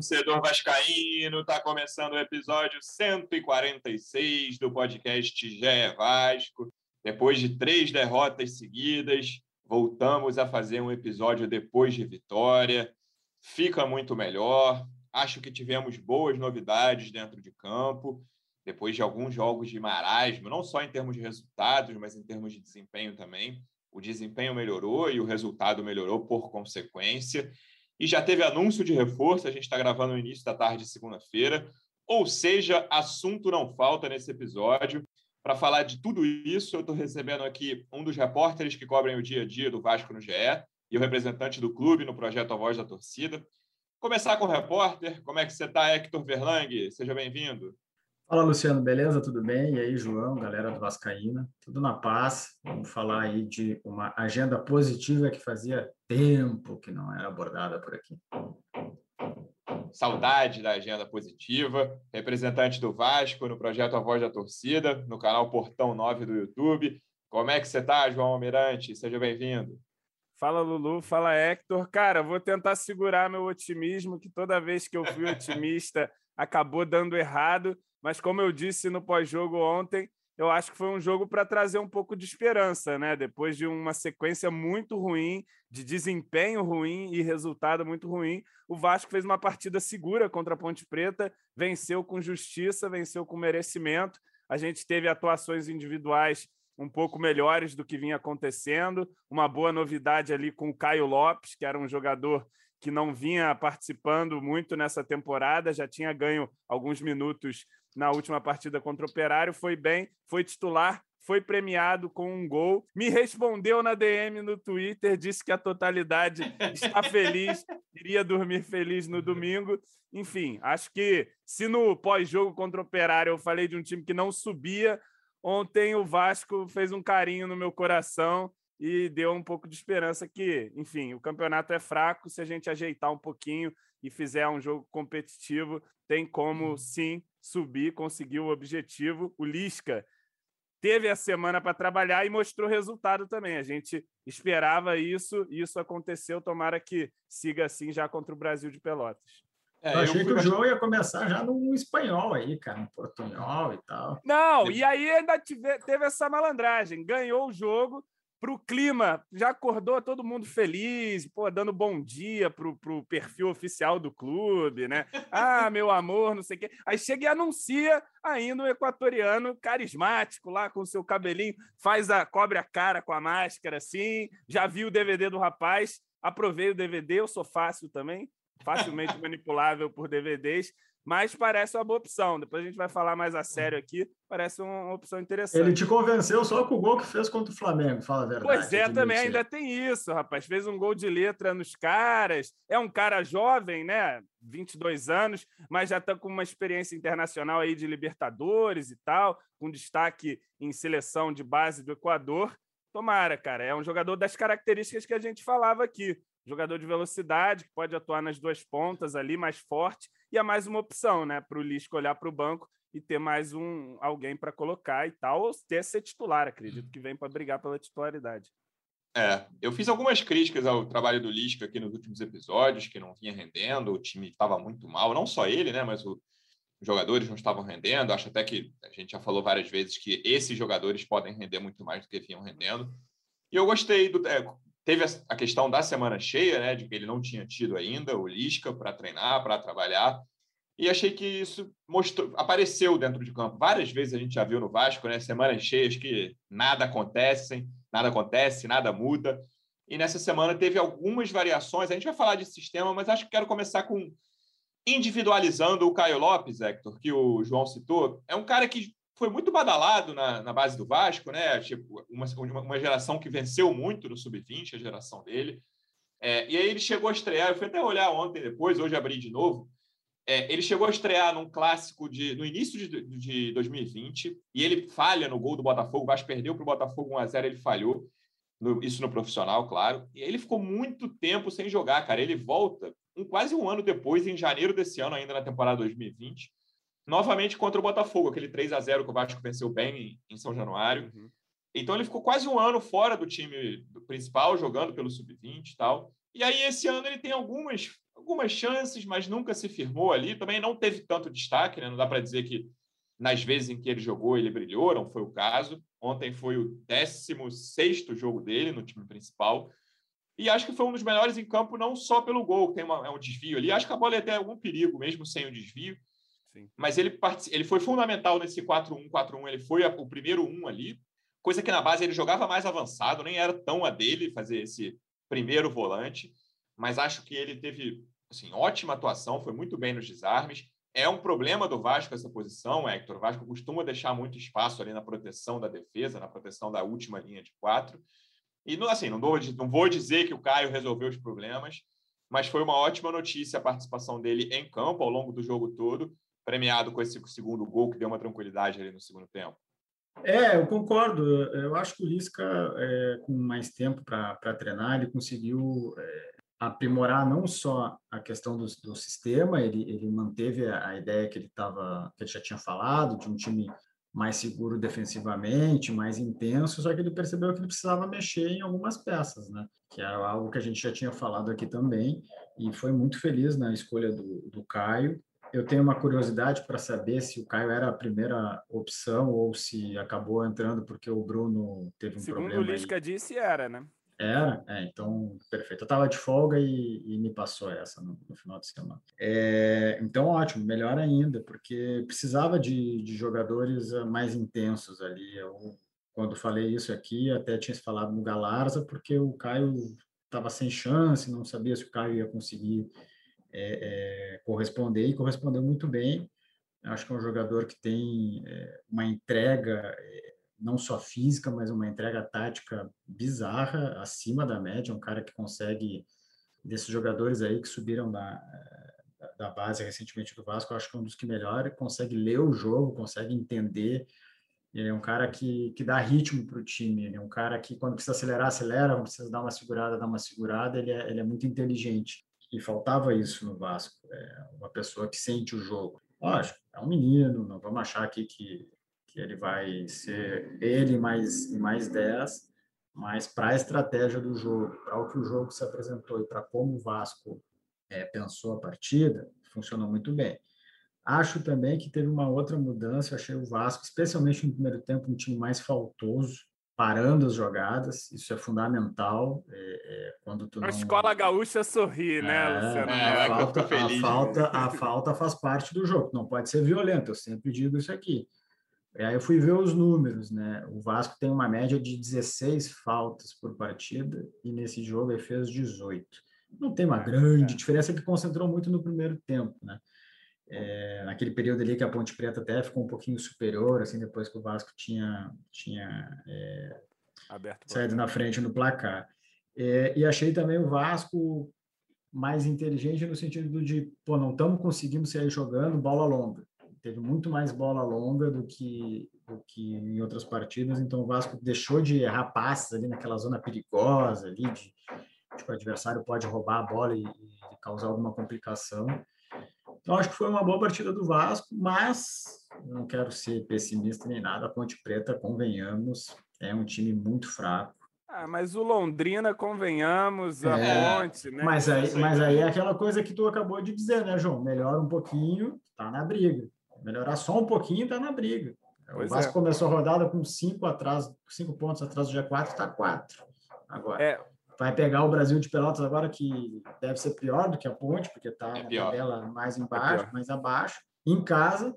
torcedor vascaíno, está começando o episódio 146 do podcast GE Vasco. Depois de três derrotas seguidas, voltamos a fazer um episódio depois de vitória. Fica muito melhor. Acho que tivemos boas novidades dentro de campo, depois de alguns jogos de marasmo, não só em termos de resultados, mas em termos de desempenho também. O desempenho melhorou e o resultado melhorou por consequência. E já teve anúncio de reforço, a gente está gravando no início da tarde de segunda-feira. Ou seja, assunto não falta nesse episódio. Para falar de tudo isso, eu estou recebendo aqui um dos repórteres que cobrem o dia a dia do Vasco no GE e o representante do clube no projeto A Voz da Torcida. Começar com o repórter. Como é que você está, Hector Verlang? Seja bem-vindo. Fala, Luciano, beleza? Tudo bem? E aí, João, galera do Vascaína, tudo na paz. Vamos falar aí de uma agenda positiva que fazia tempo que não era abordada por aqui. Saudade da agenda positiva. Representante do Vasco no projeto A Voz da Torcida, no canal Portão 9 do YouTube. Como é que você está, João Almirante? Seja bem-vindo. Fala, Lulu. Fala, Hector. Cara, vou tentar segurar meu otimismo, que toda vez que eu fui otimista acabou dando errado mas como eu disse no pós-jogo ontem, eu acho que foi um jogo para trazer um pouco de esperança, né? Depois de uma sequência muito ruim, de desempenho ruim e resultado muito ruim, o Vasco fez uma partida segura contra a Ponte Preta, venceu com justiça, venceu com merecimento. A gente teve atuações individuais um pouco melhores do que vinha acontecendo, uma boa novidade ali com o Caio Lopes, que era um jogador que não vinha participando muito nessa temporada, já tinha ganho alguns minutos na última partida contra o Operário, foi bem, foi titular, foi premiado com um gol, me respondeu na DM no Twitter, disse que a totalidade está feliz, iria dormir feliz no domingo. Enfim, acho que se no pós-jogo contra o Operário eu falei de um time que não subia, ontem o Vasco fez um carinho no meu coração e deu um pouco de esperança que, enfim, o campeonato é fraco, se a gente ajeitar um pouquinho e fizer um jogo competitivo, tem como uhum. sim subir, conseguir o objetivo. O Lisca teve a semana para trabalhar e mostrou resultado também. A gente esperava isso e isso aconteceu. Tomara que siga assim já contra o Brasil de Pelotas. É, eu achei eu que o jogo ia começar já no espanhol aí, cara, no portunhol e tal. Não, e aí ainda tive, teve essa malandragem. Ganhou o jogo, para o clima, já acordou todo mundo feliz, pô, dando bom dia pro, pro perfil oficial do clube, né? Ah, meu amor, não sei o quê. Aí chega e anuncia ainda um equatoriano carismático lá com o seu cabelinho, faz a cobre a cara com a máscara assim. Já vi o DVD do rapaz, aprovei o DVD, eu sou fácil também, facilmente manipulável por DVDs mas parece uma boa opção. Depois a gente vai falar mais a sério aqui. Parece uma opção interessante. Ele te convenceu só com o gol que fez contra o Flamengo, fala a verdade. Pois é, também ainda tem isso, rapaz. Fez um gol de letra nos caras. É um cara jovem, né? 22 anos, mas já está com uma experiência internacional aí de Libertadores e tal, com destaque em seleção de base do Equador. Tomara, cara. É um jogador das características que a gente falava aqui jogador de velocidade, que pode atuar nas duas pontas ali, mais forte, e é mais uma opção, né, para o Lisco olhar para o banco e ter mais um alguém para colocar e tal, ou ter ser titular, acredito que vem para brigar pela titularidade. É, eu fiz algumas críticas ao trabalho do Lisca aqui nos últimos episódios, que não vinha rendendo, o time estava muito mal, não só ele, né, mas o, os jogadores não estavam rendendo. Acho até que a gente já falou várias vezes que esses jogadores podem render muito mais do que vinham rendendo. E eu gostei do. É, Teve a questão da semana cheia, né, de que ele não tinha tido ainda o Lisca para treinar, para trabalhar. E achei que isso mostrou, apareceu dentro de campo. Várias vezes a gente já viu no Vasco, né, semanas cheias que nada acontece, nada acontece, nada muda. E nessa semana teve algumas variações. A gente vai falar de sistema, mas acho que quero começar com individualizando o Caio Lopes, Hector, que o João citou. É um cara que foi muito badalado na, na base do Vasco, né? Tipo, uma, uma geração que venceu muito no sub-20, a geração dele. É, e aí ele chegou a estrear, eu fui até olhar ontem depois, hoje abri de novo. É, ele chegou a estrear num clássico de, no início de, de 2020 e ele falha no gol do Botafogo. O Vasco perdeu para o Botafogo 1x0, ele falhou. No, isso no profissional, claro. E ele ficou muito tempo sem jogar, cara. Ele volta um, quase um ano depois, em janeiro desse ano, ainda na temporada 2020 novamente contra o Botafogo, aquele 3 a 0 que o Vasco venceu bem em São Januário. Uhum. Então ele ficou quase um ano fora do time principal, jogando pelo sub-20 e tal. E aí esse ano ele tem algumas algumas chances, mas nunca se firmou ali. Também não teve tanto destaque, né? Não dá para dizer que nas vezes em que ele jogou ele brilhou, não foi o caso. Ontem foi o 16 jogo dele no time principal. E acho que foi um dos melhores em campo, não só pelo gol, tem uma, é um desvio ali. Acho que a bola ia ter algum perigo, mesmo sem o desvio. Sim. Mas ele, ele foi fundamental nesse 4-1, 4-1. Ele foi a, o primeiro um ali, coisa que na base ele jogava mais avançado, nem era tão a dele fazer esse primeiro volante. Mas acho que ele teve assim, ótima atuação, foi muito bem nos desarmes. É um problema do Vasco essa posição, Hector. O Vasco costuma deixar muito espaço ali na proteção da defesa, na proteção da última linha de quatro. E assim, não, vou, não vou dizer que o Caio resolveu os problemas, mas foi uma ótima notícia a participação dele em campo ao longo do jogo todo, premiado com esse segundo gol que deu uma tranquilidade ali no segundo tempo. É, eu concordo. Eu acho que o Lisca, é, com mais tempo para treinar, ele conseguiu é, aprimorar não só a questão do, do sistema, ele, ele manteve a, ideia que ele estava, que ele já tinha falado, de um time mais seguro defensivamente, mais intenso, só que ele percebeu que ele precisava mexer em algumas peças, né? Que era algo que a gente já tinha falado aqui também, e foi muito feliz na escolha do, do Caio. Eu tenho uma curiosidade para saber se o Caio era a primeira opção ou se acabou entrando porque o Bruno teve um Segundo problema. Segundo o Lisca aí. disse, era, né? Era? É, então, perfeito. Eu estava de folga e, e, me passou essa no, no final de semana. É, então, ótimo, melhor ainda, porque precisava de, de jogadores ah, mais intensos ali. Eu, quando falei isso aqui, até tinha falado no Galarza, porque o Caio estava sem chance, não sabia se o Caio ia conseguir é, é, corresponder, e correspondeu muito bem. Acho que é um jogador que tem é, uma entrega é, não só física, mas uma entrega tática bizarra, acima da média, um cara que consegue, desses jogadores aí que subiram da, da base recentemente do Vasco, acho que é um dos que melhor consegue ler o jogo, consegue entender, ele é um cara que, que dá ritmo para o time, ele é um cara que quando precisa acelerar, acelera, quando precisa dar uma segurada, dá uma segurada, ele é, ele é muito inteligente, e faltava isso no Vasco, é uma pessoa que sente o jogo. Lógico, é um menino, não vamos achar aqui que que ele vai ser ele mais e mais 10, mas para a estratégia do jogo, para o que o jogo se apresentou e para como o Vasco é, pensou a partida, funcionou muito bem. Acho também que teve uma outra mudança, achei o Vasco, especialmente no primeiro tempo, um time mais faltoso, parando as jogadas, isso é fundamental. É, é, quando tu não... A escola gaúcha sorri, né, é, Luciano? É, a, falta, a, falta, a falta faz parte do jogo, não pode ser violento, eu sempre digo isso aqui. E aí eu fui ver os números, né? O Vasco tem uma média de 16 faltas por partida e nesse jogo ele fez 18. Não tem uma grande é. diferença que concentrou muito no primeiro tempo, né? É, naquele período ali que a Ponte Preta até ficou um pouquinho superior, assim, depois que o Vasco tinha, tinha é, saído na frente no placar. É, e achei também o Vasco mais inteligente no sentido de, pô, não estamos conseguindo sair jogando bola longa teve muito mais bola longa do que, do que em outras partidas, então o Vasco deixou de errar passes ali naquela zona perigosa ali, de, de que o adversário pode roubar a bola e, e causar alguma complicação. Então, acho que foi uma boa partida do Vasco, mas não quero ser pessimista nem nada. A Ponte Preta, convenhamos, é um time muito fraco. Ah, mas o Londrina, convenhamos, a é, Ponte, né? Mas aí, mas aí é aquela coisa que tu acabou de dizer, né, João? Melhora um pouquinho, tá na briga melhorar só um pouquinho está na briga. Pois o Vasco é. começou a rodada com cinco atrás, cinco pontos atrás do G4, está quatro agora. É. Vai pegar o Brasil de Pelotas agora, que deve ser pior do que a Ponte, porque está é na tabela mais é embaixo, é mais abaixo. Em casa,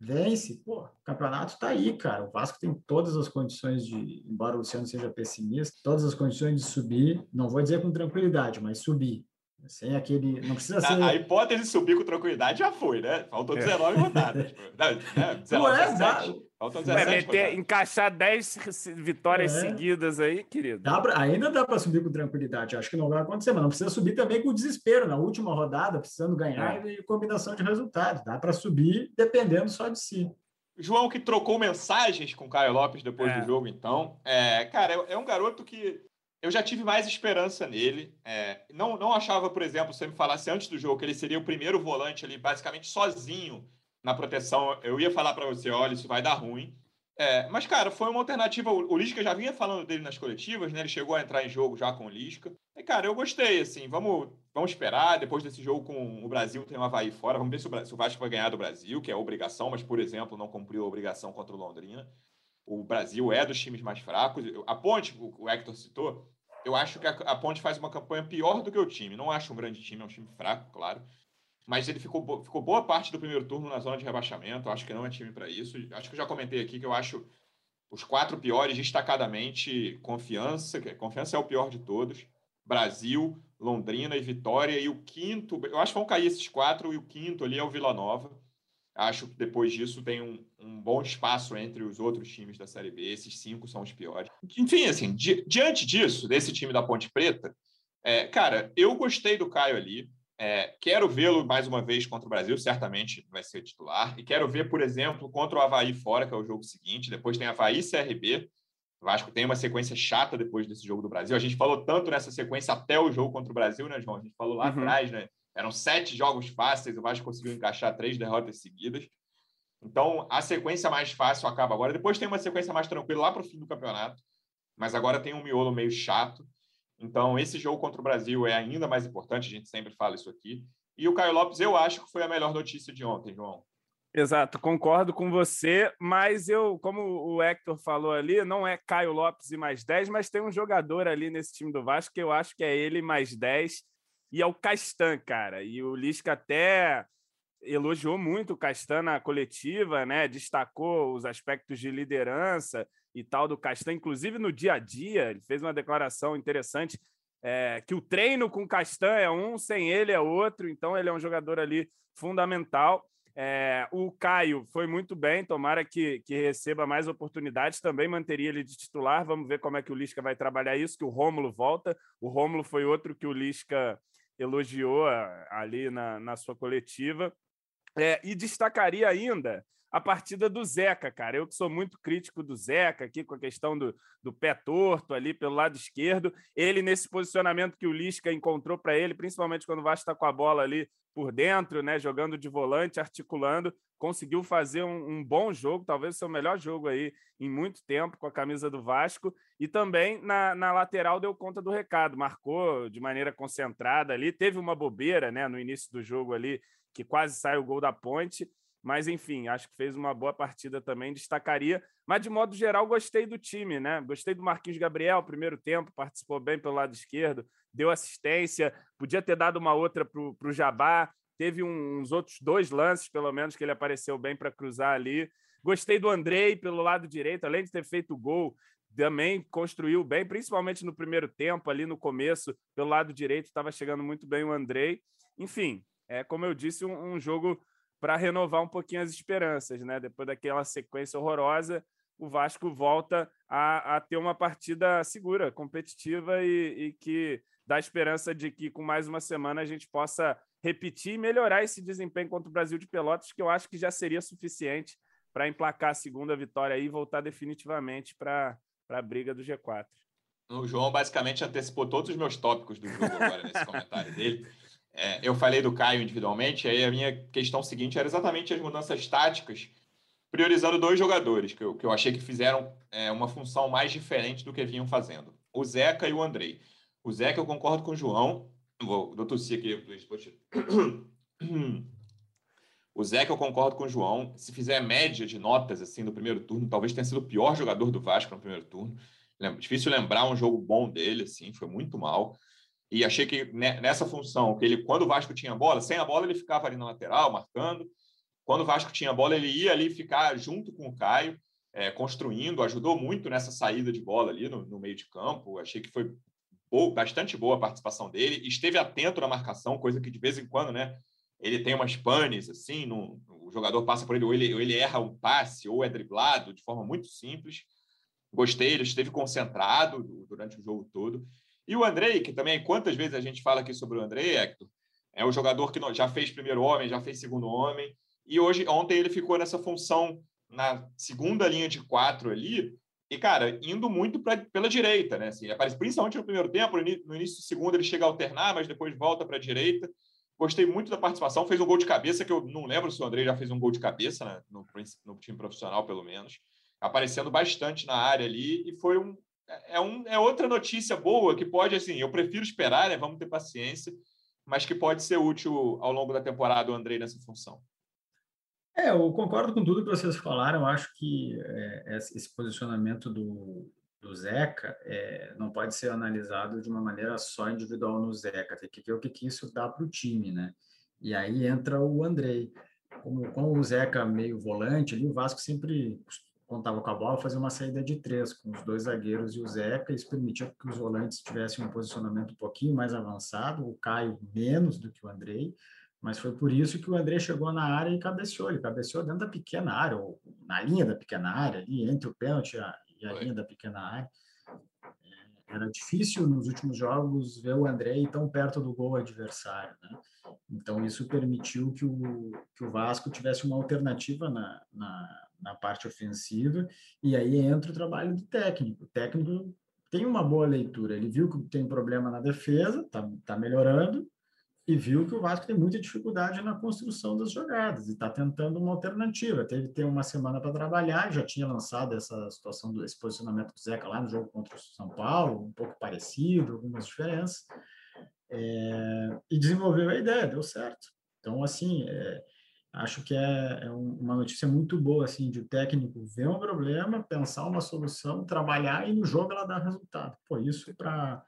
vence. Pô, o campeonato está aí, cara. O Vasco tem todas as condições de, embora o Luciano seja pessimista, todas as condições de subir. Não vou dizer com tranquilidade, mas subir. Sem aquele. Não precisa ser. A, a hipótese de subir com tranquilidade já foi, né? Faltou 19 é. rodadas. Não, né? 19, é, 17. Faltam 17. É, meter, encaixar 10 vitórias é. seguidas aí, querido. Dá pra, ainda dá para subir com tranquilidade. Acho que não vai acontecer, mas não precisa subir também com desespero. Na última rodada, precisando ganhar é. e combinação de resultados. Dá para subir dependendo só de si. João que trocou mensagens com o Caio Lopes depois é. do jogo, então. É, cara, é, é um garoto que eu já tive mais esperança nele. É, não, não achava, por exemplo, se você me falasse antes do jogo que ele seria o primeiro volante ali, basicamente sozinho na proteção, eu ia falar para você: olha, isso vai dar ruim. É, mas, cara, foi uma alternativa. O Lisca já vinha falando dele nas coletivas, né? Ele chegou a entrar em jogo já com o Lisca. É cara, eu gostei, assim, vamos, vamos esperar. Depois desse jogo com o Brasil, tem o Havaí fora. Vamos ver se o, se o Vasco vai ganhar do Brasil, que é obrigação, mas, por exemplo, não cumpriu a obrigação contra o Londrina. O Brasil é dos times mais fracos. A Ponte, o Hector citou, eu acho que a, Ponte faz uma campanha pior do que o time. Não acho um grande time, é um time fraco, claro. Mas ele ficou, ficou boa parte do primeiro turno na zona de rebaixamento. Acho que não é time para isso. Acho que eu já comentei aqui que eu acho os quatro piores, destacadamente, Confiança, que Confiança é o pior de todos. Brasil, Londrina e Vitória. E o quinto, eu acho que vão cair esses quatro, e o quinto ali é o Vila Nova. Acho que depois disso tem um, um bom espaço entre os outros times da Série B. Esses cinco são os piores. Enfim, assim, di diante disso, desse time da Ponte Preta, é, cara, eu gostei do Caio ali. É, quero vê-lo mais uma vez contra o Brasil, certamente vai ser titular. E quero ver, por exemplo, contra o Havaí fora, que é o jogo seguinte. Depois tem Havaí e CRB. O Vasco tem uma sequência chata depois desse jogo do Brasil. A gente falou tanto nessa sequência até o jogo contra o Brasil, né, João? A gente falou lá uhum. atrás, né? Eram sete jogos fáceis, o Vasco conseguiu encaixar três derrotas seguidas. Então, a sequência mais fácil acaba agora. Depois tem uma sequência mais tranquila lá para o fim do campeonato. Mas agora tem um miolo meio chato. Então, esse jogo contra o Brasil é ainda mais importante, a gente sempre fala isso aqui. E o Caio Lopes, eu acho que foi a melhor notícia de ontem, João. Exato, concordo com você, mas eu, como o Hector falou ali, não é Caio Lopes e mais 10, mas tem um jogador ali nesse time do Vasco que eu acho que é ele mais 10, e é o Castan, cara. E o Lisca até elogiou muito o Castan na coletiva, né? Destacou os aspectos de liderança e tal do Castan, inclusive no dia a dia, ele fez uma declaração interessante é, que o treino com o Castan é um, sem ele é outro, então ele é um jogador ali fundamental. É, o Caio foi muito bem, tomara que, que receba mais oportunidades, também manteria ele de titular. Vamos ver como é que o Lisca vai trabalhar isso, que o Rômulo volta. O Rômulo foi outro que o Lisca elogiou ali na, na sua coletiva. É, e destacaria ainda a partida do Zeca, cara. Eu que sou muito crítico do Zeca aqui com a questão do, do pé torto ali pelo lado esquerdo. Ele, nesse posicionamento que o Lisca encontrou para ele, principalmente quando o Vasco está com a bola ali por dentro, né, jogando de volante, articulando, conseguiu fazer um, um, bom jogo, talvez o seu melhor jogo aí em muito tempo com a camisa do Vasco. E também na, na lateral deu conta do recado, marcou de maneira concentrada ali. Teve uma bobeira né, no início do jogo ali, que quase sai o gol da ponte mas, enfim, acho que fez uma boa partida também, destacaria. Mas, de modo geral, gostei do time, né? Gostei do Marquinhos Gabriel, primeiro tempo, participou bem pelo lado esquerdo, deu assistência, podia ter dado uma outra para o Jabá. Teve uns outros dois lances, pelo menos, que ele apareceu bem para cruzar ali. Gostei do Andrei pelo lado direito, além de ter feito gol, também construiu bem, principalmente no primeiro tempo, ali no começo, pelo lado direito, estava chegando muito bem o Andrei. Enfim, é como eu disse, um, um jogo para renovar um pouquinho as esperanças, né? Depois daquela sequência horrorosa, o Vasco volta a, a ter uma partida segura, competitiva e, e, que dá esperança de que com mais uma semana a gente possa repetir e melhorar esse desempenho contra o Brasil de Pelotas, que eu acho que já seria suficiente para emplacar a segunda vitória e voltar definitivamente para a briga do G4. O João basicamente antecipou todos os meus tópicos do jogo agora nesse comentário dele. É, eu falei do Caio individualmente, aí a minha questão seguinte era exatamente as mudanças táticas, priorizando dois jogadores que eu, que eu achei que fizeram é, uma função mais diferente do que vinham fazendo: o Zeca e o Andrei. O Zeca, eu concordo com o João. Vou, vou tossir aqui. O Zeca, eu concordo com o João. Se fizer média de notas assim no primeiro turno, talvez tenha sido o pior jogador do Vasco no primeiro turno. Difícil lembrar um jogo bom dele, assim, foi muito mal. E achei que nessa função, que ele, quando o Vasco tinha bola, sem a bola ele ficava ali na lateral, marcando. Quando o Vasco tinha bola, ele ia ali ficar junto com o Caio, é, construindo, ajudou muito nessa saída de bola ali no, no meio de campo. Achei que foi boa, bastante boa a participação dele. Esteve atento na marcação, coisa que de vez em quando, né? Ele tem umas panes, assim, no, o jogador passa por ele ou, ele, ou ele erra um passe, ou é driblado de forma muito simples. Gostei, ele esteve concentrado durante o jogo todo. E o Andrei, que também, quantas vezes a gente fala aqui sobre o Andrei, Hector, é o jogador que já fez primeiro homem, já fez segundo homem, e hoje, ontem ele ficou nessa função na segunda linha de quatro ali, e, cara, indo muito pra, pela direita, né? Assim, aparece principalmente no primeiro tempo, no início do segundo ele chega a alternar, mas depois volta para a direita. Gostei muito da participação, fez um gol de cabeça, que eu não lembro se o Andrei já fez um gol de cabeça né? no, no time profissional, pelo menos. Aparecendo bastante na área ali, e foi um, é, um, é outra notícia boa que pode, assim, eu prefiro esperar, né? Vamos ter paciência, mas que pode ser útil ao longo da temporada o Andrei nessa função. É, eu concordo com tudo que vocês falaram. Eu acho que é, esse posicionamento do, do Zeca é, não pode ser analisado de uma maneira só individual no Zeca. Tem que ver o que, que isso dá para o time, né? E aí entra o Andrei. Como, com o Zeca meio volante ali, o Vasco sempre contava com a bola, fazia uma saída de três, com os dois zagueiros e o Zeca, isso permitia que os volantes tivessem um posicionamento um pouquinho mais avançado, o Caio menos do que o Andrei, mas foi por isso que o André chegou na área e cabeceou. Ele cabeceou dentro da pequena área, ou na linha da pequena área, ali entre o pênalti e a, e a linha da pequena área. É, era difícil nos últimos jogos ver o André tão perto do gol adversário. Né? Então, isso permitiu que o, que o Vasco tivesse uma alternativa na, na, na parte ofensiva, e aí entra o trabalho do técnico. O técnico tem uma boa leitura, ele viu que tem problema na defesa, está tá melhorando, e viu que o Vasco tem muita dificuldade na construção das jogadas e está tentando uma alternativa. Teve ter uma semana para trabalhar, já tinha lançado essa situação desse posicionamento do Zeca lá no jogo contra o São Paulo, um pouco parecido, algumas diferenças, é, e desenvolveu a ideia, deu certo. Então, assim, é, acho que é, é, uma notícia muito boa, assim, de o técnico ver um problema, pensar uma solução, trabalhar e no jogo ela dá resultado. Pô, isso para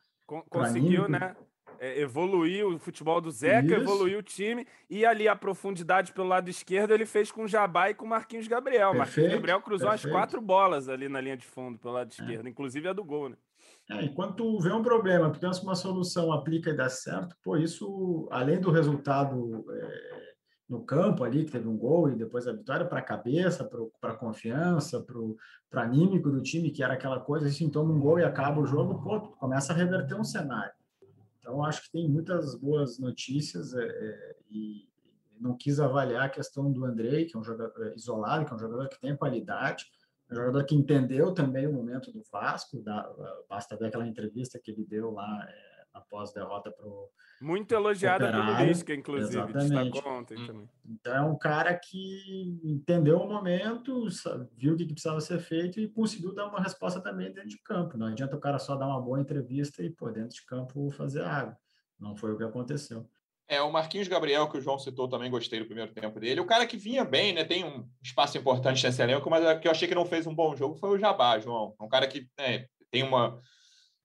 conseguiu, né? é, evoluir o futebol do Zeca, Isso. evoluir o time, e ali a profundidade pelo lado esquerdo ele fez com o Jabá e com o Marquinhos Gabriel. Perfeito, Marquinhos Gabriel cruzou perfeito. as quatro bolas ali na linha de fundo pelo lado é. esquerdo, é. inclusive a do gol, né? É, enquanto vê um problema, pensa uma solução, aplica e dá certo, pô, isso, além do resultado é, no campo ali, que teve um gol e depois a vitória para a cabeça, para a confiança, para o anímico do time, que era aquela coisa, assim, toma um gol e acaba o jogo, pô, começa a reverter um cenário. Então, acho que tem muitas boas notícias é, é, e não quis avaliar a questão do Andrei, que é um jogador é, isolado, que é um jogador que tem qualidade, um jogador que entendeu também o momento do Vasco, da, basta ver aquela entrevista que ele deu lá é, após a derrota para o muito elogiada pelo Lisca, inclusive, Exatamente. ontem hum. também. Então é um cara que entendeu o momento, viu o que precisava ser feito e conseguiu dar uma resposta também dentro de campo. Não adianta o cara só dar uma boa entrevista e, pô, dentro de campo fazer água. Não foi o que aconteceu. É, o Marquinhos Gabriel, que o João citou, também gostei do primeiro tempo dele. O cara que vinha bem, né? Tem um espaço importante nesse elenco, mas que eu achei que não fez um bom jogo foi o Jabá, João. Um cara que né, tem uma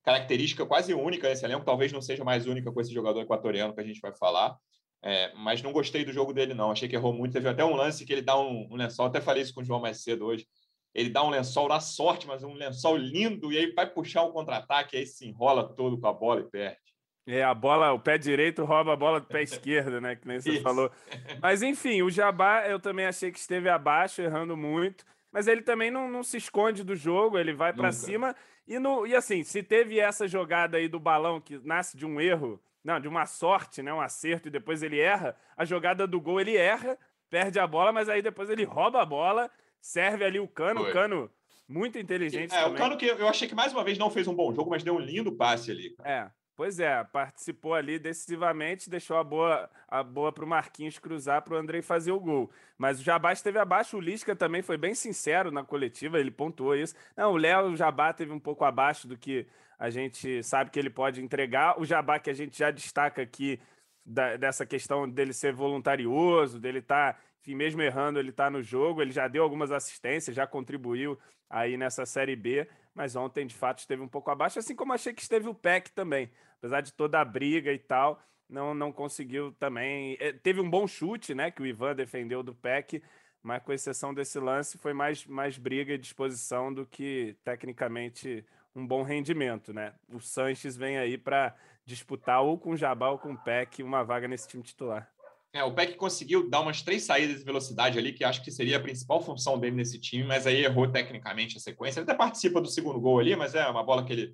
característica quase única nesse elenco, talvez não seja mais única com esse jogador equatoriano que a gente vai falar, é, mas não gostei do jogo dele, não. Achei que errou muito. Teve até um lance que ele dá um, um, lençol, até falei isso com o João mais cedo hoje. Ele dá um lençol na sorte, mas um lençol lindo, e aí vai puxar um contra-ataque, aí se enrola todo com a bola e perde. É, a bola, o pé direito rouba a bola do pé esquerdo, né? Que nem você isso. falou. Mas enfim, o Jabá eu também achei que esteve abaixo, errando muito. Mas ele também não, não se esconde do jogo, ele vai para cima e, no, e assim, se teve essa jogada aí do balão que nasce de um erro, não, de uma sorte, né, um acerto, e depois ele erra, a jogada do gol ele erra, perde a bola, mas aí depois ele rouba a bola, serve ali o cano, Foi. o cano muito inteligente. É, também. o cano que eu achei que mais uma vez não fez um bom jogo, mas deu um lindo passe ali. É. Pois é, participou ali decisivamente, deixou a boa a boa para o Marquinhos cruzar para o Andrei fazer o gol. Mas o Jabá esteve abaixo, o Lisca também foi bem sincero na coletiva, ele pontuou isso. Não, o Léo o Jabá teve um pouco abaixo do que a gente sabe que ele pode entregar. O Jabá que a gente já destaca aqui da, dessa questão dele ser voluntarioso, dele estar, tá, enfim, mesmo errando, ele está no jogo, ele já deu algumas assistências, já contribuiu aí nessa Série B, mas ontem de fato esteve um pouco abaixo, assim como achei que esteve o PEC também apesar de toda a briga e tal, não, não conseguiu também. É, teve um bom chute, né? Que o Ivan defendeu do PEC, mas com exceção desse lance, foi mais, mais briga e disposição do que tecnicamente um bom rendimento, né? O Sanches vem aí para disputar ou com o Jabá ou com o PEC uma vaga nesse time titular. É, o Peck conseguiu dar umas três saídas de velocidade ali, que acho que seria a principal função dele nesse time, mas aí errou tecnicamente a sequência. Ele até participa do segundo gol ali, mas é uma bola que ele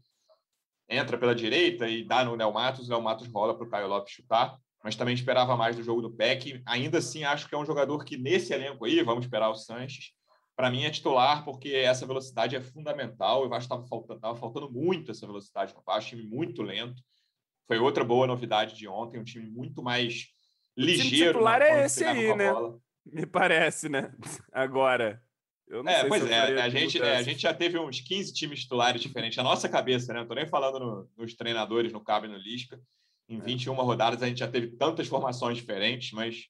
entra pela direita e dá no Léo Matos, o Léo Matos rola para o Caio Lopes chutar, mas também esperava mais do jogo do Peck. Ainda assim, acho que é um jogador que nesse elenco aí, vamos esperar o Sanches, para mim é titular, porque essa velocidade é fundamental. Eu acho que estava faltando, faltando muito essa velocidade no Vasco, time muito lento. Foi outra boa novidade de ontem, um time muito mais ligeiro. O titular é esse aí, né? Me parece, né? Agora. é, pois é, a gente, é, a gente já teve uns 15 times titulares diferentes. A nossa cabeça, né? Não tô nem falando no, nos treinadores, no Cabo e no Lisca. Em 21 é. rodadas a gente já teve tantas formações diferentes, mas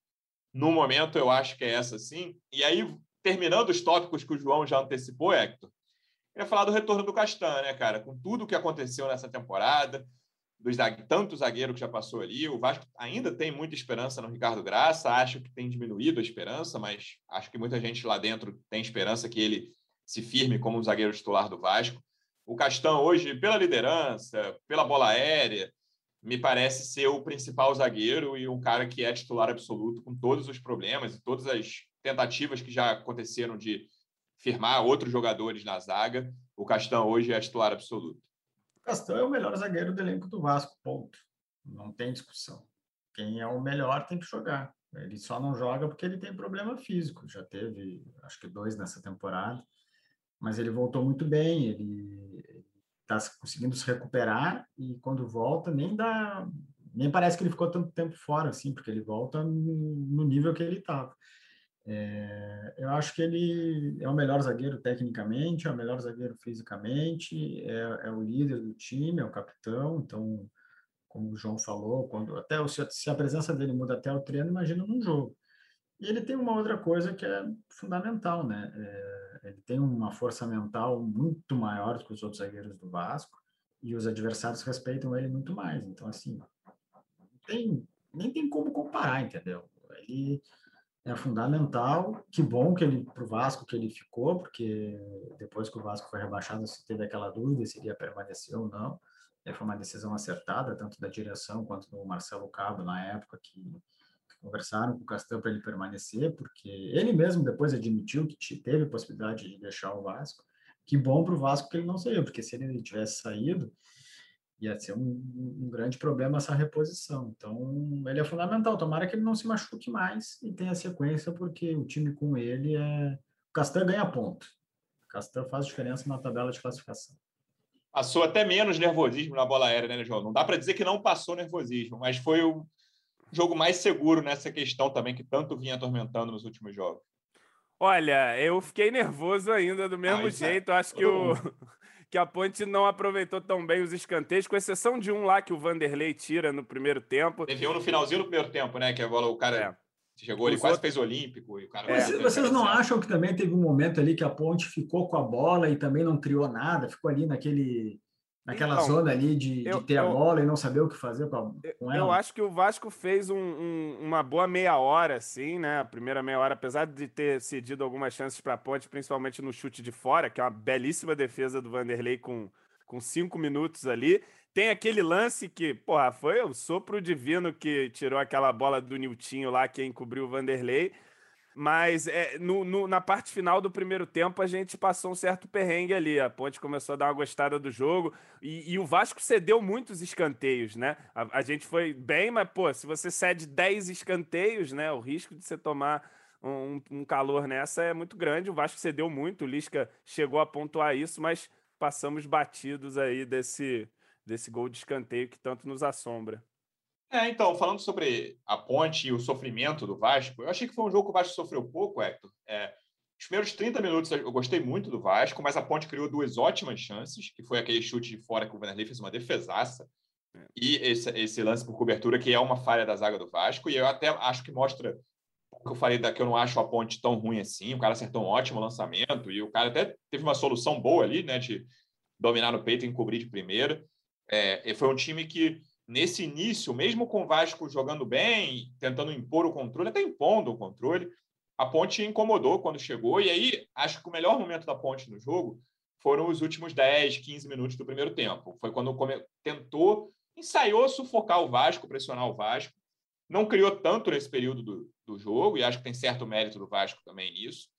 no momento eu acho que é essa sim. E aí, terminando os tópicos que o João já antecipou, Hector, eu ia falar do retorno do Castan, né, cara? Com tudo o que aconteceu nessa temporada, tanto zagueiro que já passou ali. O Vasco ainda tem muita esperança no Ricardo Graça. Acho que tem diminuído a esperança, mas acho que muita gente lá dentro tem esperança que ele se firme como um zagueiro titular do Vasco. O Castan hoje, pela liderança, pela bola aérea, me parece ser o principal zagueiro e um cara que é titular absoluto com todos os problemas e todas as tentativas que já aconteceram de firmar outros jogadores na zaga. O Castan hoje é titular absoluto. Castan é o melhor zagueiro do elenco do Vasco, ponto. Não tem discussão. Quem é o melhor tem que jogar. Ele só não joga porque ele tem problema físico. Já teve, acho que dois nessa temporada, mas ele voltou muito bem. Ele está conseguindo se recuperar e quando volta nem dá, nem parece que ele ficou tanto tempo fora assim, porque ele volta no nível que ele estava. É, eu acho que ele é o melhor zagueiro tecnicamente, é o melhor zagueiro fisicamente, é, é, o líder do time, é o capitão. Então, como o João falou, quando até o, se a presença dele muda até o treino, imagina num jogo. E ele tem uma outra coisa que é fundamental, né? É, ele tem uma força mental muito maior do que os outros zagueiros do Vasco e os adversários respeitam ele muito mais. Então, assim, tem, nem tem como comparar, entendeu? Ele é fundamental. Que bom que ele para o Vasco que ele ficou, porque depois que o Vasco foi rebaixado, se teve aquela dúvida se iria permanecer ou não. E foi uma decisão acertada, tanto da direção quanto do Marcelo Cabo na época que, que conversaram com o Castan para ele permanecer, porque ele mesmo depois admitiu que teve possibilidade de deixar o Vasco. Que bom para o Vasco que ele não saiu, porque se ele tivesse saído, ia ser um, um, grande problema essa reposição. Então, ele é fundamental. Tomara que ele não se machuque mais e tenha sequência, porque o time com ele é. O Castan ganha ponto. O Castan faz diferença na tabela de classificação. Passou até menos nervosismo na bola aérea, né, João? Não dá para dizer que não passou nervosismo, mas foi o jogo mais seguro nessa questão também, que tanto vinha atormentando nos últimos jogos. Olha, eu fiquei nervoso ainda do mesmo ah, é jeito. É. Acho que o, que a Ponte não aproveitou tão bem os escanteios, com exceção de um lá que o Vanderlei tira no primeiro tempo. Teve um no finalzinho do primeiro tempo, né? Que a bola, o cara é. chegou, ele quase outros... fez olímpico. E o cara Mas, vocês não acham que também teve um momento ali que a Ponte ficou com a bola e também não criou nada, ficou ali naquele naquela então, zona ali de, eu, de ter eu, a bola e não saber o que fazer com, a, com ela. Eu acho que o Vasco fez um, um, uma boa meia hora, assim, né? A primeira meia hora, apesar de ter cedido algumas chances para a Ponte, principalmente no chute de fora, que é uma belíssima defesa do Vanderlei com, com cinco minutos ali. Tem aquele lance que, porra, foi o sopro divino que tirou aquela bola do Niltinho lá, que encobriu o Vanderlei. Mas é, no, no, na parte final do primeiro tempo a gente passou um certo perrengue ali. A Ponte começou a dar uma gostada do jogo e, e o Vasco cedeu muitos escanteios, né? A, a, gente foi bem, mas, pô, se você cede 10 escanteios, né? O risco de você tomar um, um calor nessa é muito grande. O Vasco cedeu muito, o Lisca chegou a pontuar isso, mas passamos batidos aí desse, desse gol de escanteio que tanto nos assombra. É, então, falando sobre a ponte e o sofrimento do Vasco, eu achei que foi um jogo que o Vasco sofreu pouco, Hector. É, os primeiros 30 minutos eu gostei muito do Vasco, mas a ponte criou duas ótimas chances, que foi aquele chute de fora que o Vanderlei fez uma defesaça, e esse, esse lance por cobertura, que é uma falha da zaga do Vasco, e eu até acho que mostra o que eu falei daqui, eu não acho a ponte tão ruim assim, o cara acertou um ótimo lançamento, e o cara até teve uma solução boa ali, né, de dominar no peito e encobrir de primeira. É, foi um time que nesse início, mesmo com o Vasco jogando bem, tentando impor o controle, até impondo o controle, a Ponte incomodou quando chegou. E aí, acho que o melhor momento da Ponte no jogo foram os últimos 10, 15 minutos do primeiro tempo. Foi quando tentou, ensaiou sufocar o Vasco, pressionar o Vasco. Não criou tanto nesse período do, do jogo, e acho que tem certo mérito do Vasco também nisso.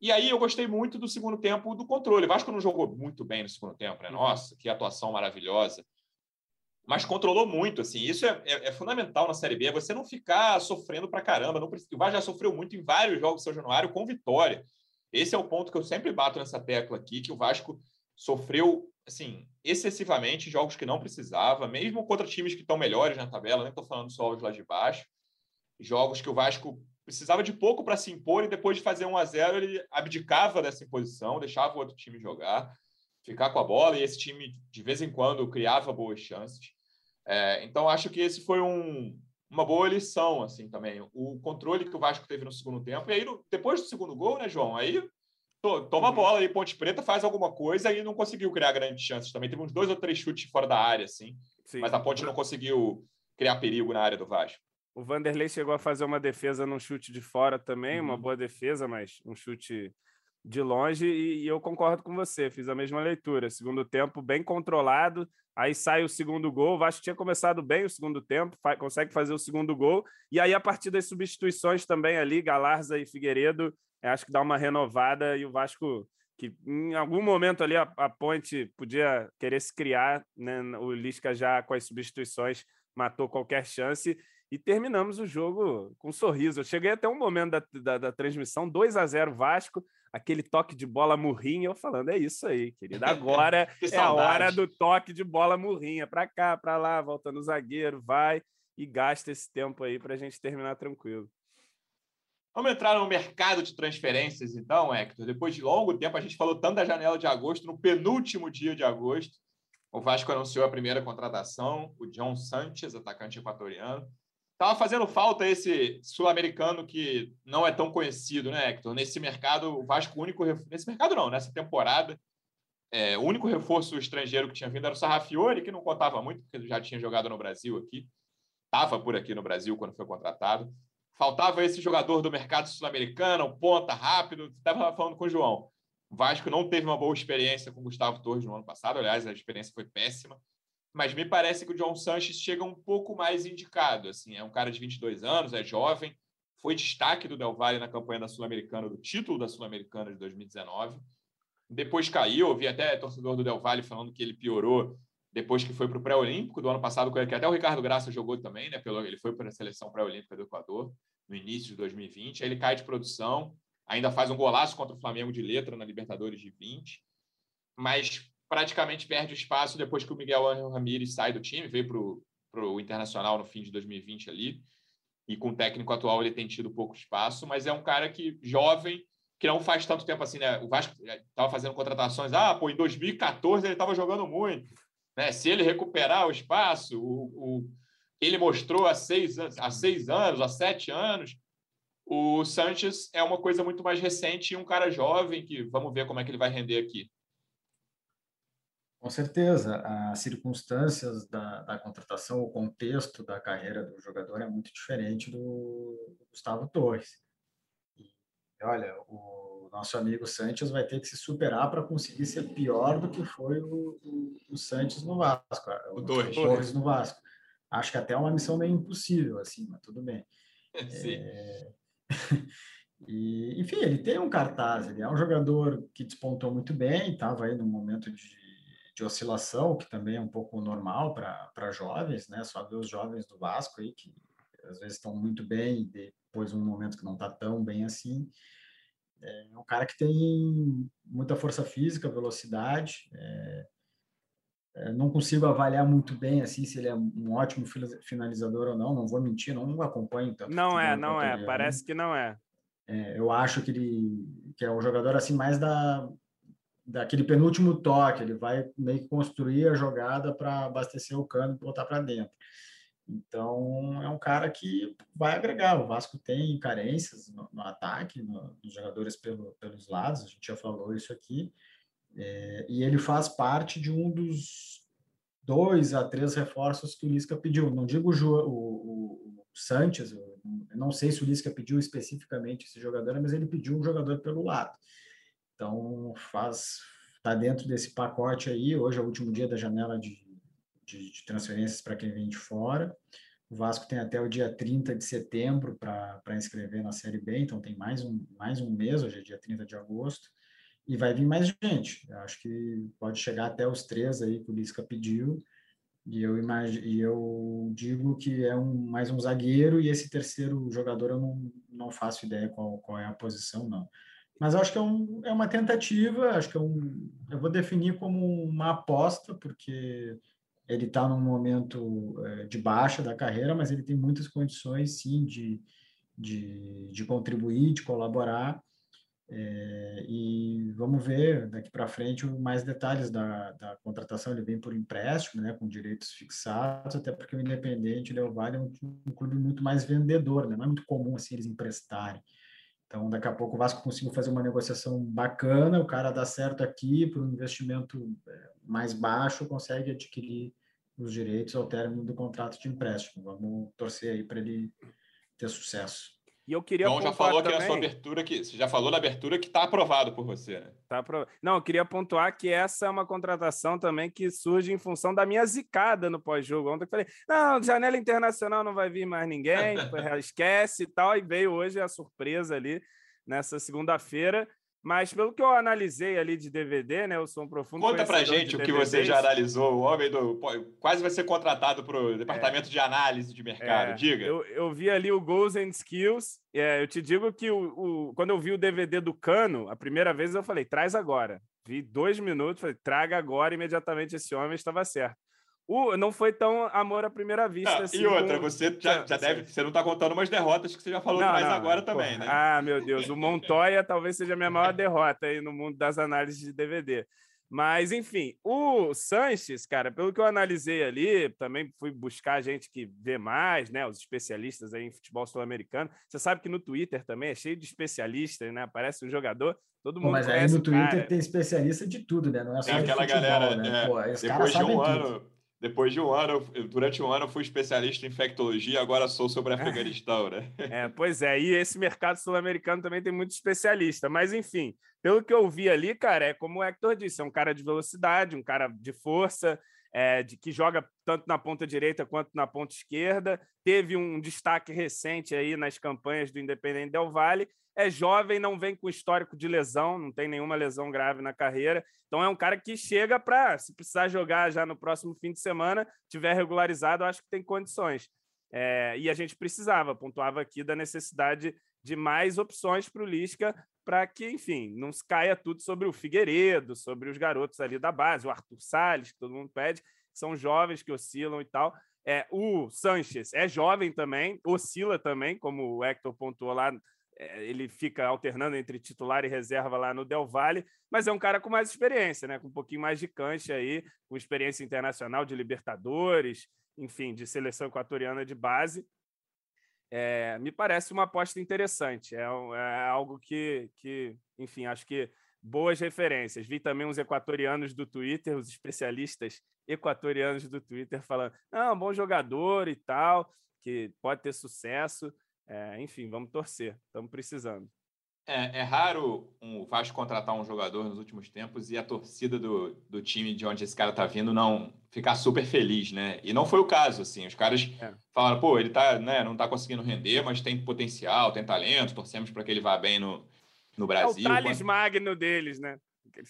E aí eu gostei muito do segundo tempo do controle. O Vasco não jogou muito bem no segundo tempo, né? Uhum. Nossa, que atuação maravilhosa mas controlou muito. Assim, isso é, é, é, fundamental na Série B, é você não ficar sofrendo para caramba. Não, o Vasco já sofreu muito em vários jogos do São Januário com vitória. Esse é o ponto que eu sempre bato nessa tecla aqui, que o Vasco sofreu assim excessivamente jogos que não precisava, mesmo contra times que estão melhores na tabela, nem estou falando só os lá de baixo. Jogos que o Vasco precisava de pouco para se impor e depois de fazer 1 a 0 ele abdicava dessa imposição, deixava o outro time jogar, ficar com a bola e esse time de vez em quando criava boas chances. É, então acho que esse foi um, uma boa lição assim também, o controle que o Vasco teve no segundo tempo e aí depois do segundo gol, né, João? Aí toma a uhum. bola aí, Ponte Preta faz alguma coisa e não conseguiu criar grandes chances também. Teve uns dois ou três chutes fora da área, assim, Sim. mas a Ponte não conseguiu criar perigo na área do Vasco. O Vanderlei chegou a fazer uma defesa num chute de fora também, uhum. uma boa defesa, mas um chute de longe, e, e, eu concordo com você, fiz a mesma leitura. Segundo tempo bem controlado, aí sai o segundo gol. O Vasco tinha começado bem o segundo tempo, fa consegue fazer o segundo gol, e aí a partir das substituições também ali, Galarza e Figueiredo, acho que dá uma renovada e o Vasco que em algum momento ali a, a Ponte podia querer se criar, né? o Lisca já com as substituições matou qualquer chance e terminamos o jogo com um sorriso. Eu cheguei até um momento da, da, da transmissão, 2 a 0 Vasco, aquele toque de bola murrinha, eu falando, é isso aí, querida. Agora é a hora do toque de bola murrinha, para cá, para lá, voltando o zagueiro, vai e gasta esse tempo aí para a gente terminar tranquilo. Vamos entrar no mercado de transferências, então, Hector. Depois de longo tempo, a gente falou tanto da janela de agosto, no penúltimo dia de agosto, o Vasco anunciou a primeira contratação, o John Sanchez, atacante equatoriano. Tava fazendo falta esse sul-americano que não é tão conhecido, né, Hector? Nesse mercado, o Vasco, o único. Nesse mercado, não, nessa temporada, é, o único reforço estrangeiro que tinha vindo era o Sarrafiori, que não contava muito, porque já tinha jogado no Brasil aqui. Estava por aqui no Brasil quando foi contratado. Faltava esse jogador do mercado sul-americano, ponta rápido. Estava falando com o João. O Vasco não teve uma boa experiência com o Gustavo Torres no ano passado. Aliás, a experiência foi péssima mas me parece que o John Sanches chega um pouco mais indicado. Assim, é um cara de 22 anos, é jovem, foi destaque do Del Valle na campanha da Sul-Americana, do título da Sul-Americana de 2019. Depois caiu, eu vi até torcedor do Del Valle falando que ele piorou depois que foi para o pré-olímpico do ano passado, que até o Ricardo Graça jogou também, né? Pelo, ele foi para a seleção pré-olímpica do Equador no início de 2020. Aí ele cai de produção, ainda faz um golaço contra o Flamengo de letra na Libertadores de 20, mas praticamente perde o espaço depois que o Miguel Angel Ramírez sai do time, veio para o Internacional no fim de 2020 ali, e com o técnico atual ele tem tido pouco espaço, mas é um cara que jovem, que não faz tanto tempo assim, né? O Vasco estava fazendo contratações, ah, pô, em 2014 ele estava jogando muito, né? Se ele recuperar o espaço, o, o ele mostrou há seis, há seis anos, há sete anos, o Sanches é uma coisa muito mais recente e um cara jovem que vamos ver como é que ele vai render aqui. Com certeza, as circunstâncias da, da, contratação, o contexto da carreira do jogador é muito diferente do, Gustavo Torres. E, olha, o nosso amigo Santos vai ter que se superar para conseguir ser pior do que foi o, o, o Santos no Vasco, o, o Torres. Torres no Vasco. Acho que até é uma missão meio impossível, assim, mas tudo bem. Sim. É... E, enfim, ele tem um cartaz, ele é um jogador que despontou muito bem, estava aí no momento de de oscilação, que também é um pouco normal para jovens, né? Só ver os jovens do Vasco aí, que às vezes estão muito bem, e depois um momento que não está tão bem assim. É um cara que tem muita força física, velocidade. É, é, não consigo avaliar muito bem assim se ele é um ótimo finalizador ou não. Não vou mentir, não acompanho tanto. Não é, não é. Parece que não é. é. Eu acho que ele que é um jogador assim mais da daquele penúltimo toque, ele vai meio que construir a jogada para abastecer o cano e botar para dentro. Então, é um cara que vai agregar. O Vasco tem carências no, no ataque, no, nos jogadores pelo, pelos lados, a gente já falou isso aqui. É, e ele faz parte de um dos dois a três reforços que o Lisca pediu. Não digo o, o, o Sanches, eu não sei se o Lisca pediu especificamente esse jogador, mas ele pediu um jogador pelo lado. Então, faz está dentro desse pacote aí. Hoje é o último dia da janela de, de, de transferências para quem vem de fora. O Vasco tem até o dia 30 de setembro para inscrever na Série B, então tem mais um, mais um mês, hoje é dia 30 de agosto, e vai vir mais gente. Eu acho que pode chegar até os três aí que o Lisca pediu, e eu, imagino, e eu digo que é um, mais um zagueiro, e esse terceiro jogador eu não, não faço ideia qual, qual é a posição, não. Mas acho que é, um, é uma tentativa, acho que é um, eu vou definir como uma aposta, porque ele está num momento é, de baixa da carreira, mas ele tem muitas condições, sim, de, de, de contribuir, de colaborar. É, e vamos ver daqui para frente mais detalhes da, da contratação. Ele vem por empréstimo, né, com direitos fixados, até porque o Independente Del Valle é um, um clube muito mais vendedor, né? não é muito comum assim eles emprestarem. Então, daqui a pouco o Vasco conseguiu fazer uma negociação bacana, o cara dá certo aqui, por um investimento é, mais baixo, consegue adquirir os direitos ao término do contrato de empréstimo. Vamos torcer aí para ele ter sucesso. E eu queria João já falou também... que a sua abertura que você já falou na abertura que está aprovado por você, né? Tá apro... Não, eu queria pontuar que essa é uma contratação também que surge em função da minha zicada no pós-jogo. Ontem eu falei: "Não, janela internacional não vai vir mais ninguém, esquece e tal". E veio hoje a surpresa ali nessa segunda-feira. Mas pelo que eu analisei ali de DVD, né? Eu sou um profundo. Conta pra gente o que você já analisou. O homem do. Quase vai ser contratado para o departamento é. de análise de mercado. É. Diga. Eu, eu, vi ali o Goals and Skills. É, eu te digo que o, o, quando eu vi o DVD do Cano, a primeira vez eu falei, traz agora. Vi dois minutos, falei, traga agora imediatamente esse homem, estava certo. O, não foi tão amor à primeira vista. assim, e outra, com... você já, já deve. Você não está contando umas derrotas que você já falou não, mais não, agora pô, também, né? Ah, meu Deus. O Montoya talvez seja a minha maior derrota aí no mundo das análises de DVD. Mas, enfim, o Sanches, cara, pelo que eu analisei ali, também fui buscar gente que vê mais, né? Os especialistas aí em futebol sul-americano. Você sabe que no Twitter também é cheio de especialistas, né? Aparece um jogador, todo mundo. Pô, mas aí no Twitter cara. tem especialista de tudo, né? Não é só tem aquela futebol, galera, né? É, Pô, depois de um ano depois de um ano, durante um ano, eu fui especialista em infectologia, agora sou sobre Afeganistão, né? É, pois é, e esse mercado sul-americano também tem muito especialista. Mas, enfim, pelo que eu vi ali, cara, é como o Hector disse: é um cara de velocidade, um cara de força, é, de, que joga tanto na ponta direita quanto na ponta esquerda. Teve um destaque recente aí nas campanhas do Independente Del Valle é jovem, não vem com histórico de lesão, não tem nenhuma lesão grave na carreira. Então é um cara que chega para, se precisar jogar já no próximo fim de semana, tiver regularizado, acho que tem condições. É, e a gente precisava, pontuava aqui da necessidade de mais opções para o Lisca, para que, enfim, não se caia tudo sobre o Figueiredo, sobre os garotos ali da base, o Arthur Salles, que todo mundo pede, são jovens que oscilam e tal. É, o Sanches é jovem também, oscila também, como o Hector pontuou lá ele fica alternando entre titular e reserva lá no Del Valle, mas é um cara com mais experiência, né? com um pouquinho mais de cancha aí, com experiência internacional de Libertadores, enfim, de seleção equatoriana de base. É, me parece uma aposta interessante. É, é, algo que, que, enfim, acho que boas referências. Vi também uns equatorianos do Twitter, os especialistas equatorianos do Twitter falando: não, bom jogador e tal, que pode ter sucesso. É, enfim, vamos torcer, estamos precisando. É, é, raro um, o Vasco contratar um jogador nos últimos tempos e a torcida do, do time de onde esse cara tá vindo não ficar super feliz, né? E não foi o caso, assim. Os caras é. falaram, pô, ele tá, né, não tá conseguindo render, mas tem potencial, tem talento, torcemos para que ele vá bem no, no Brasil. É o Thales Quanto... Magno deles, né?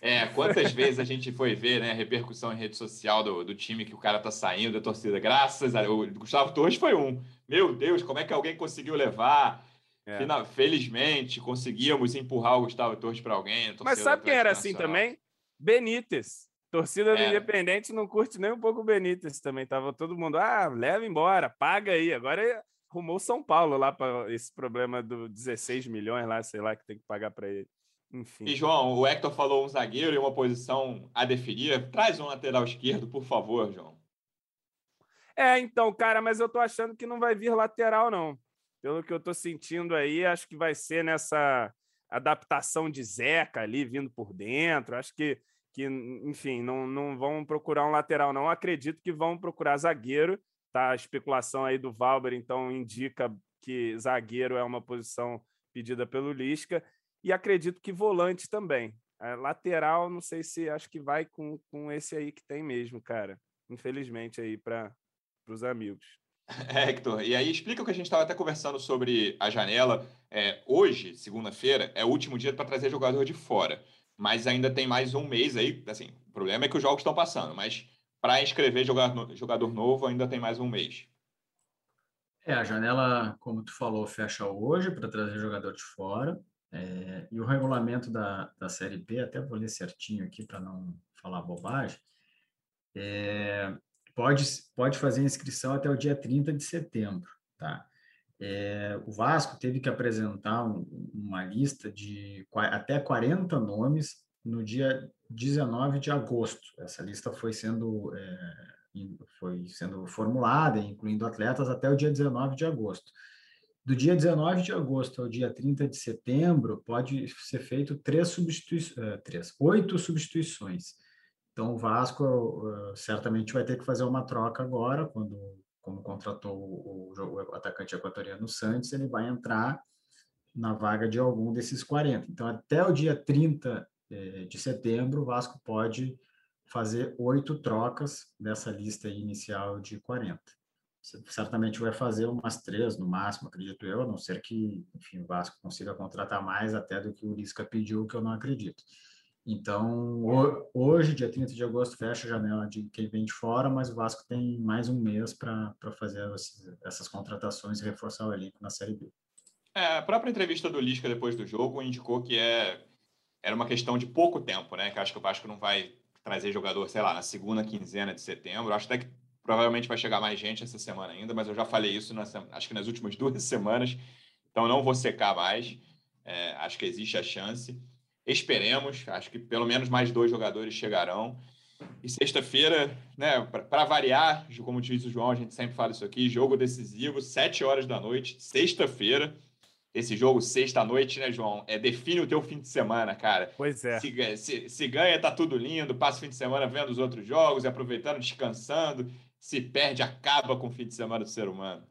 É, quantas vezes a gente foi ver né, a repercussão em rede social do, do time que o cara tá saindo da torcida? Graças a O Gustavo Torres foi um. Meu Deus, como é que alguém conseguiu levar? É. Felizmente, conseguimos empurrar o Gustavo Torres para alguém. Mas sabe quem era assim também? Benítez. Torcida do é. Independente não curte nem um pouco o Benítez também. Tava todo mundo, ah, leva embora, paga aí. Agora arrumou São Paulo lá para esse problema do 16 milhões lá, sei lá, que tem que pagar para ele. Enfim. E, João, o Hector falou um zagueiro e uma posição a definir. Traz um lateral esquerdo, por favor, João. É, então, cara, mas eu tô achando que não vai vir lateral, não. Pelo que eu tô sentindo aí, acho que vai ser nessa adaptação de Zeca ali, vindo por dentro. Acho que, que enfim, não, não vão procurar um lateral, não. Acredito que vão procurar zagueiro. Tá? A especulação aí do Valber, então, indica que zagueiro é uma posição pedida pelo Lisca e acredito que volante também. A lateral, não sei se acho que vai com, com esse aí que tem mesmo, cara. Infelizmente aí para os amigos. É, Hector, e aí explica o que a gente estava até conversando sobre a janela. É, hoje, segunda-feira, é o último dia para trazer jogador de fora, mas ainda tem mais um mês aí. Assim, o problema é que os jogos estão passando, mas para inscrever jogador, jogador novo ainda tem mais um mês. É, a janela, como tu falou, fecha hoje para trazer jogador de fora. É, e o regulamento da, da Série B, até vou ler certinho aqui para não falar bobagem, é, pode, pode fazer inscrição até o dia 30 de setembro, tá? É, o Vasco teve que apresentar um, uma lista de até 40 nomes no dia 19 de agosto. Essa lista foi sendo, é, foi sendo formulada, incluindo atletas, até o dia 19 de agosto. Do dia 19 de agosto ao dia 30 de setembro, pode ser feito três substituições, uh, três, oito substituições. Então, o Vasco uh, certamente vai ter que fazer uma troca agora, quando, como contratou o, o, o atacante equatoriano Santos, ele vai entrar na vaga de algum desses 40. Então, até o dia 30 eh, de setembro, o Vasco pode fazer oito trocas dessa lista inicial de 40 certamente vai fazer umas três no máximo, acredito eu, a não ser que, enfim, o Vasco consiga contratar mais até do que o Lisca pediu, que eu não acredito. Então, hoje, dia 30 de agosto, fecha a janela de quem vem de fora, mas o Vasco tem mais um mês para fazer essas contratações e reforçar o elenco na Série B. É, a própria entrevista do Lisca depois do jogo indicou que é, era uma questão de pouco tempo, né? Que acho que o Vasco não vai trazer jogador, sei lá, na segunda quinzena de setembro. Acho até que Provavelmente vai chegar mais gente essa semana ainda, mas eu já falei isso nas, acho que nas últimas duas semanas, então não vou secar mais. É, acho que existe a chance. Esperemos, acho que pelo menos mais dois jogadores chegarão. E sexta-feira, né, para variar, como diz o João, a gente sempre fala isso aqui, jogo decisivo, sete horas da noite, sexta-feira. Esse jogo, sexta-noite, né, João? É, define o teu fim de semana, cara. Pois é. Se, se, se ganha, tá tudo lindo, passa o fim de semana vendo os outros jogos, aproveitando, descansando se perde, acaba com o fim de semana do ser humano.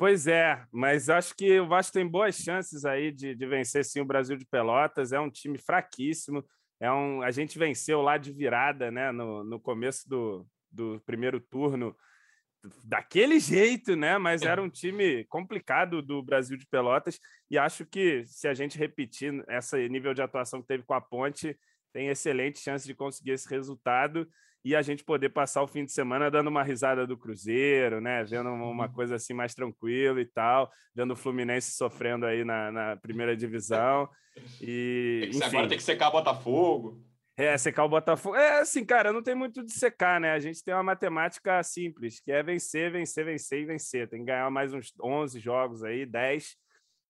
Pois é, mas acho que o Vasco tem boas chances aí de, de vencer sim o Brasil de Pelotas. É um time fraquíssimo. É um, a gente venceu lá de virada, né? No, no começo do, do primeiro turno, daquele jeito, né? Mas era um time complicado do Brasil de Pelotas. E acho que se a gente repetir esse nível de atuação que teve com a Ponte, tem excelente chance de conseguir esse resultado e a gente poder passar o fim de semana dando uma risada do Cruzeiro, né? Vendo uma uhum. coisa assim mais tranquila e tal, vendo o Fluminense sofrendo aí na, na primeira divisão. E, agora tem que secar Botafogo. É, secar o Botafogo. É assim, cara, não tem muito de secar, né? A gente tem uma matemática simples, que é vencer, vencer, vencer e vencer. Tem que ganhar mais uns 11 jogos aí, 10.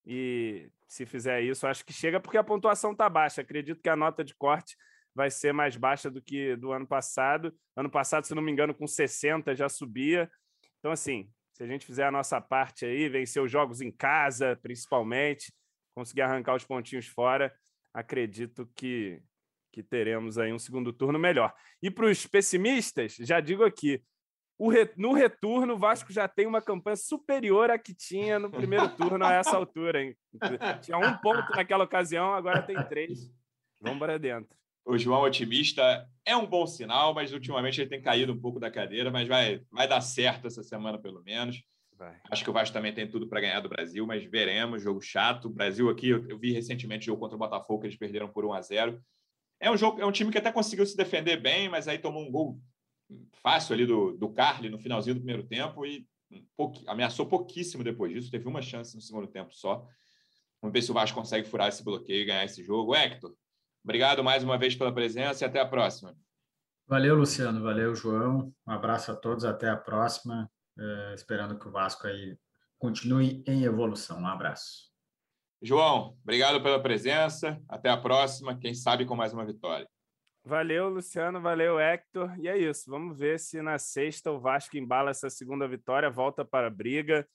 E se fizer isso, acho que chega porque a pontuação tá baixa. Acredito que a nota de corte vai ser mais baixa do que do ano passado. Ano passado, se não me engano, com 60 já subia. Então, assim, se a gente fizer a nossa parte aí, vencer os jogos em casa, principalmente, conseguir arrancar os pontinhos fora, acredito que, que teremos aí um segundo turno melhor. E para os pessimistas, já digo aqui, no retorno, o Vasco já tem uma campanha superior à que tinha no primeiro turno a essa altura. Hein? Tinha um ponto naquela ocasião, agora tem três. Vamos para dentro o João otimista é um bom sinal, mas ultimamente ele tem caído um pouco da cadeira, mas vai, vai dar certo essa semana pelo menos. Vai. Acho que o Vasco também tem tudo para ganhar do Brasil, mas veremos. Jogo chato. O Brasil aqui, eu, eu vi recentemente o jogo contra o Botafogo, que eles perderam por 1 a 0 É um jogo, é um time que até conseguiu se defender bem, mas aí tomou um gol fácil ali do, do Carly no finalzinho do primeiro tempo e ameaçou pouquíssimo depois disso. Teve uma chance no segundo tempo só. Vamos ver se o Vasco consegue furar esse bloqueio e ganhar esse jogo. Hector, Obrigado mais uma vez pela presença e até a próxima. Valeu, Luciano. Valeu, João. Um abraço a todos. Até a próxima. É, esperando que o Vasco aí continue em evolução. Um abraço. João, obrigado pela presença. Até a próxima. Quem sabe com mais uma vitória. Valeu, Luciano. Valeu, Hector. E é isso. Vamos ver se na sexta o Vasco embala essa segunda vitória, volta para a briga,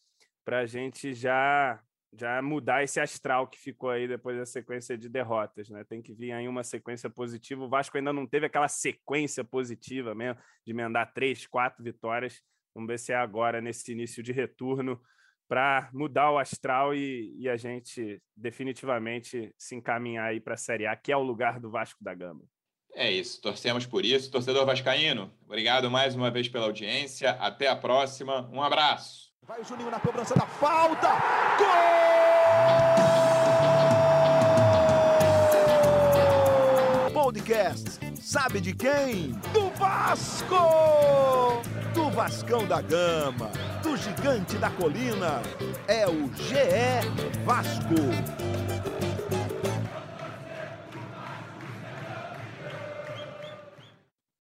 para a gente já já mudar esse astral que ficou aí depois da sequência de derrotas, né? Tem que vir aí uma sequência positiva. O Vasco ainda não teve aquela sequência positiva mesmo, de emendar três, quatro vitórias. Vamos ver se é agora, nesse início de retorno, para mudar o astral e, e, a gente definitivamente se encaminhar aí para a Série A, que é o lugar do Vasco da Gama. É isso, torcemos por isso. Torcedor Vascaíno, obrigado mais uma vez pela audiência. Até a próxima. Um abraço. Vai o Juninho na cobrança da falta. Gol! Podcast. Sabe de quem? Do Vasco! Do Vascão da Gama, do Gigante da Colina. É o GE Vasco.